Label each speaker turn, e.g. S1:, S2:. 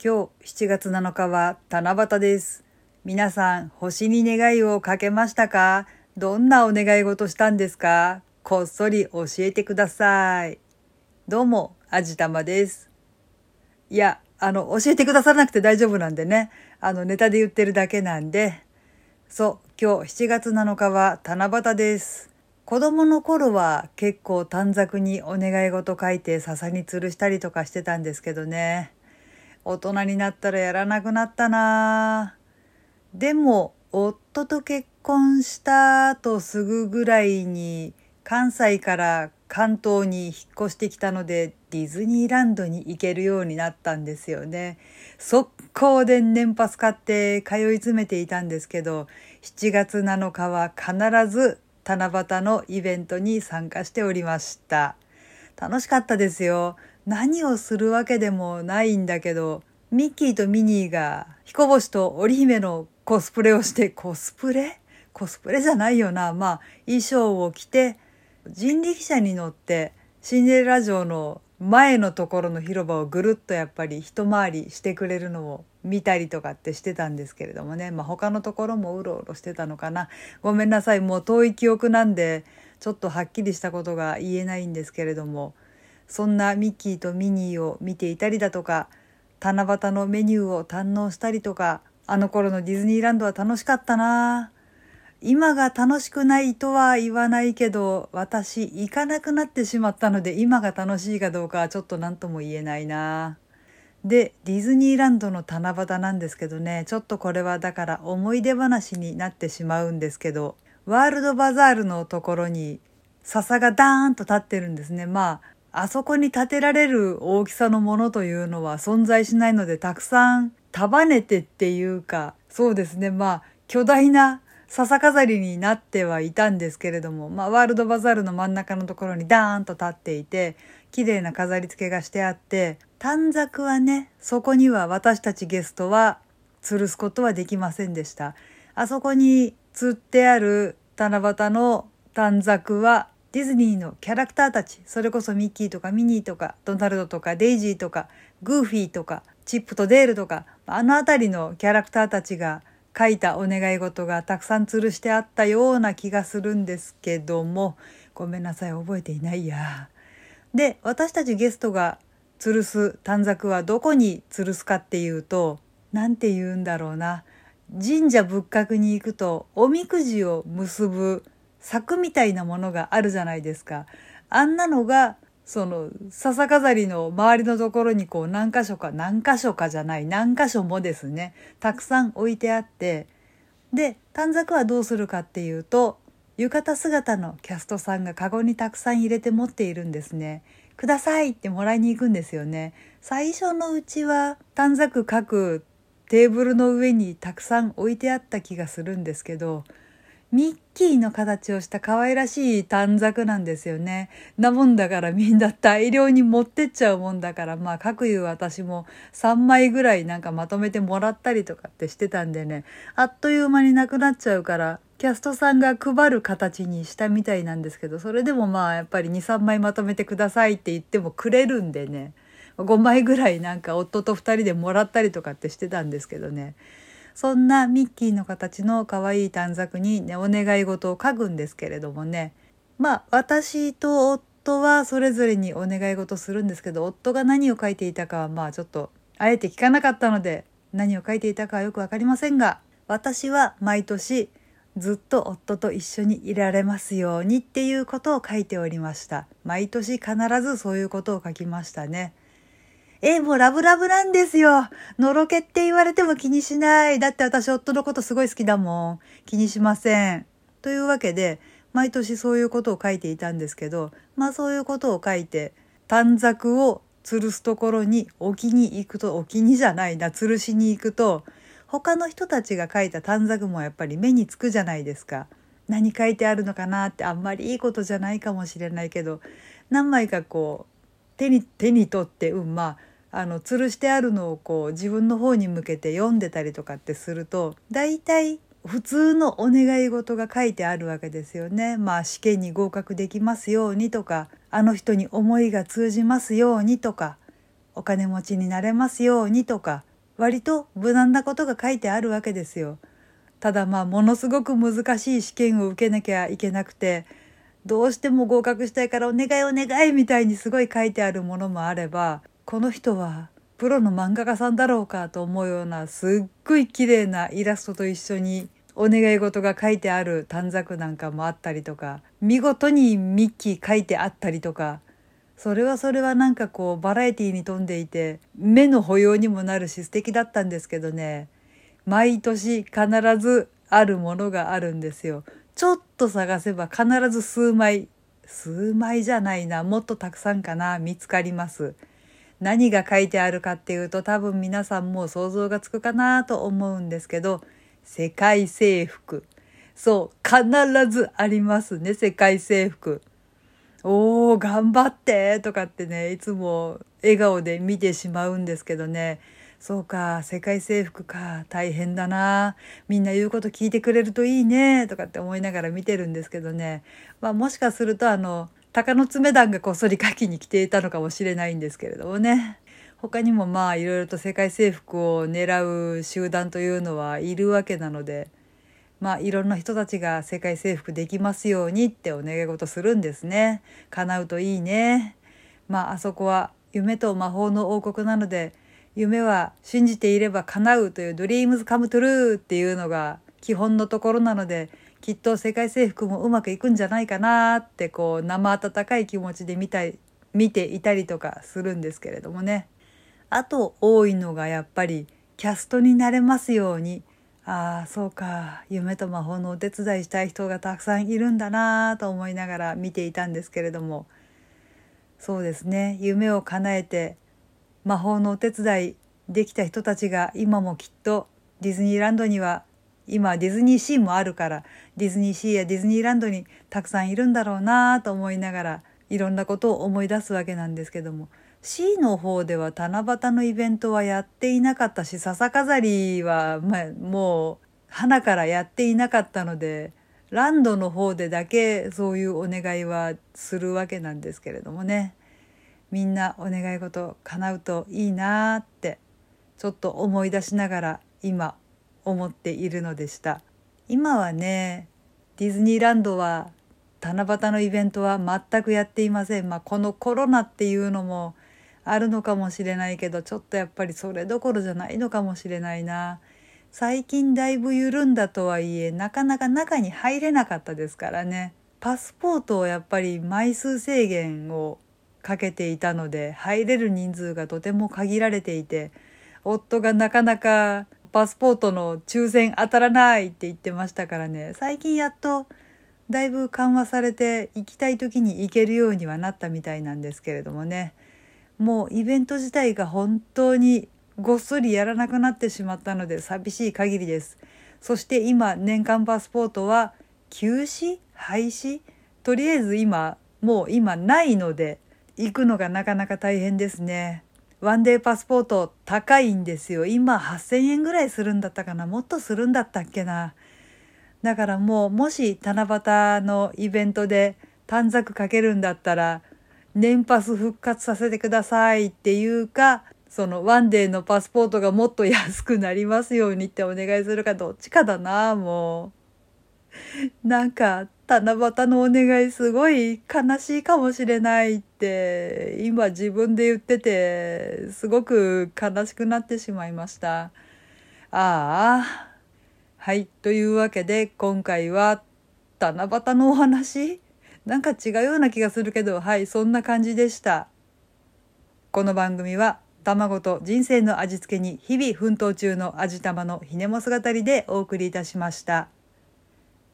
S1: 今日7月7日は七夕です。皆さん、星に願いをかけましたか？どんなお願い事したんですか？こっそり教えてください。どうも、あじたまです。いや、あの、教えてくださらなくて大丈夫なんでね。あの、ネタで言ってるだけなんで。そう、今日7月7日は七夕です。子供の頃は結構短冊にお願い事書いて笹に吊るしたりとかしてたんですけどね。大人になったらやらなくなったなでも、夫と結婚した後すぐぐらいに関西から関東に引っ越してきたのでディズニーランドに行けるようになったんですよね。速攻で年パス買って通い詰めていたんですけど、7月7日は必ず七夕のイベントに参加しておりました。楽しかったですよ。何をするわけでもないんだけど、ミッキーとミニーが彦星と織姫のコスプレをして、コスプレ？コスプレじゃないよな。まあ、衣装を着て、人力車に乗ってシンデレラ城の前のところの広場をぐるっとやっぱり一回りしてくれるのを見たりとかってしてたんですけれどもね、まあ、他のところもうろうろしてたのかな。ごめんなさい。もう遠い記憶なんでちょっとはっきりしたことが言えないんですけれども。そんなミッキーとミニーを見ていたりだとか七夕のメニューを堪能したりとかあの頃のディズニーランドは楽しかったな。今が楽しくないとは言わないけど私行かなくなってしまったので今が楽しいかどうかはちょっと何とも言えないな。でディズニーランドの七夕なんですけどねちょっとこれはだから思い出話になってしまうんですけどワールドバザールのところに笹がダーンと立ってるんですね。まああそこに建てられる大きさのものというのは存在しないのでたくさん束ねてっていうかそうですね。まあ巨大な笹飾りになってはいたんですけれども、まあ、ワールドバザールの真ん中のところにダーンと立っていて綺麗な飾り付けがしてあって短冊はねそこには私たちゲストは吊るすことはできませんでした。あそこに吊ってある七夕の短冊はディズニーのキャラクターたちそれこそミッキーとかミニーとかドナルドとかデイジーとかグーフィーとかチップとデールとかあの辺りのキャラクターたちが書いたお願い事がたくさん吊るしてあったような気がするんですけどもごめんなさい覚えていないや。で私たちゲストが吊るす短冊はどこに吊るすかっていうと何て言うんだろうな神社仏閣に行くとおみくじを結ぶ柵みたいなものがあるじゃないですか。あんなのがその笹飾りの周りのところにこう何箇所か何箇所かじゃない何箇所もですねたくさん置いてあってで短冊はどうするかっていうと浴衣姿のキャストさんがカゴにたくさん入れて持っているんですね。くださいってもらいに行くんですよね。最初のうちは短冊書くテーブルの上にたくさん置いてあった気がするんですけどミッキーの形をした可愛らしい短冊なんですよね。なもんだからみんな大量に持ってっちゃうもんだから、まあ、各いう私も3枚ぐらいなんかまとめてもらったりとかってしてたんでね、あっという間になくなっちゃうから、キャストさんが配る形にしたみたいなんですけど、それでもまあやっぱり2、3枚まとめてくださいって言ってもくれるんでね、5枚ぐらいなんか夫と2人でもらったりとかってしてたんですけどね。そんなミッキーの形の可愛い短冊にね、お願い事を書くんですけれどもね。まあ、私と夫はそれぞれにお願い事するんですけど、夫が何を書いていたかはまあちょっと、あえて聞かなかったので、何を書いていたかはよくわかりませんが、私は毎年ずっと夫と一緒にいられますようにっていうことを書いておりました。毎年必ずそういうことを書きましたね。え、もうラブラブなんですよ。のろけって言われても気にしない。だって私夫のことすごい好きだもん。気にしません。というわけで、毎年そういうことを書いていたんですけど、まあそういうことを書いて、短冊を吊るすところに置きに行くと、置きにじゃないな、吊るしに行くと、他の人たちが書いた短冊もやっぱり目につくじゃないですか。何書いてあるのかなってあんまりいいことじゃないかもしれないけど、何枚かこう、手に手に取ってうんまああの吊るしてあるのをこう自分の方に向けて読んでたりとかってすると大体普通のお願い事が書いてあるわけですよね。まあ試験に合格できますようにとかあの人に思いが通じますようにとかお金持ちになれますようにとか割と無難なことが書いてあるわけですよ。ただまあものすごく難しい試験を受けなきゃいけなくてどうしても合格したいからお願いお願いみたいにすごい書いてあるものもあればこの人はプロの漫画家さんだろうかと思うようなすっごい綺麗なイラストと一緒にお願い事が書いてある短冊なんかもあったりとか見事にミッキー書いてあったりとかそれはそれはなんかこうバラエティーに富んでいて目の保養にもなるし素敵だったんですけどね毎年必ずあるものがあるんですよ。ちょっと探せば必ず数枚数枚じゃないなもっとたくさんかな見つかります。何が書いてあるかっていうと多分皆さんも想像がつくかなと思うんですけど世界征服。そう必ずありますね世界征服。おー頑張ってとかってねいつも笑顔で見てしまうんですけどね。そうか世界征服か。大変だな。みんな言うこと聞いてくれるといいね。とかって思いながら見てるんですけどね、まあ、もしかするとあの鷹の爪団がこっそり書きに来ていたのかもしれないんですけれどもね。他にもまあいろいろと世界征服を狙う集団というのはいるわけなのでまあいろんな人たちが世界征服できますようにってお願い事するんですね。叶うといいね。まああそこは夢と魔法の王国なので夢は信じていれば叶うという Dreams come true っていうのが基本のところなのできっと世界征服もうまくいくんじゃないかなってこう生温かい気持ちで見たい見ていたりとかするんですけれどもね。あと多いのがやっぱりキャストになれますように。ああそうか。夢と魔法のお手伝いしたい人がたくさんいるんだなと思いながら見ていたんですけれども。そうですね。夢を叶えて魔法のお手伝いできた人たちが今もきっとディズニーランドには今ディズニーシーもあるからディズニーシーやディズニーランドにたくさんいるんだろうなと思いながらいろんなことを思い出すわけなんですけども C の方では七夕のイベントはやっていなかったし笹飾りは、まあ、もう花からやっていなかったのでランドの方でだけそういうお願いはするわけなんですけれどもね。みんなお願い事叶うといいなってちょっと思い出しながら今思っているのでした。今はねディズニーランドは七夕のイベントは全くやっていません。まあこのコロナっていうのもあるのかもしれないけどちょっとやっぱりそれどころじゃないのかもしれないな。最近だいぶ緩んだとはいえなかなか中に入れなかったですからね。パスポートをやっぱり枚数制限をかけていたので入れる人数がとても限られていて夫がなかなかパスポートの抽選当たらないって言ってましたからね。最近やっとだいぶ緩和されて行きたい時に行けるようにはなったみたいなんですけれどもね。もうイベント自体が本当にごっそりやらなくなってしまったので寂しい限りです。そして今年間パスポートは休止廃止とりあえず今もう今ないので行くのがなかなか大変ですね。ワンデーパスポート高いんですよ。今8000円ぐらいするんだったかな。もっとするんだったっけな。だからもうもし七夕のイベントで短冊かけるんだったら年パス復活させてくださいっていうかそのワンデーのパスポートがもっと安くなりますようにってお願いするかどっちかだなもう。なんか七夕のお願いすごい悲しいかもしれないって今自分で言っててすごく悲しくなってしまいました。ああ。はい。というわけで今回は七夕のお話なんか違うような気がするけどはいそんな感じでした。この番組は卵と人生の味付けに日々奮闘中の味玉のひねも姿りでお送りいたしました。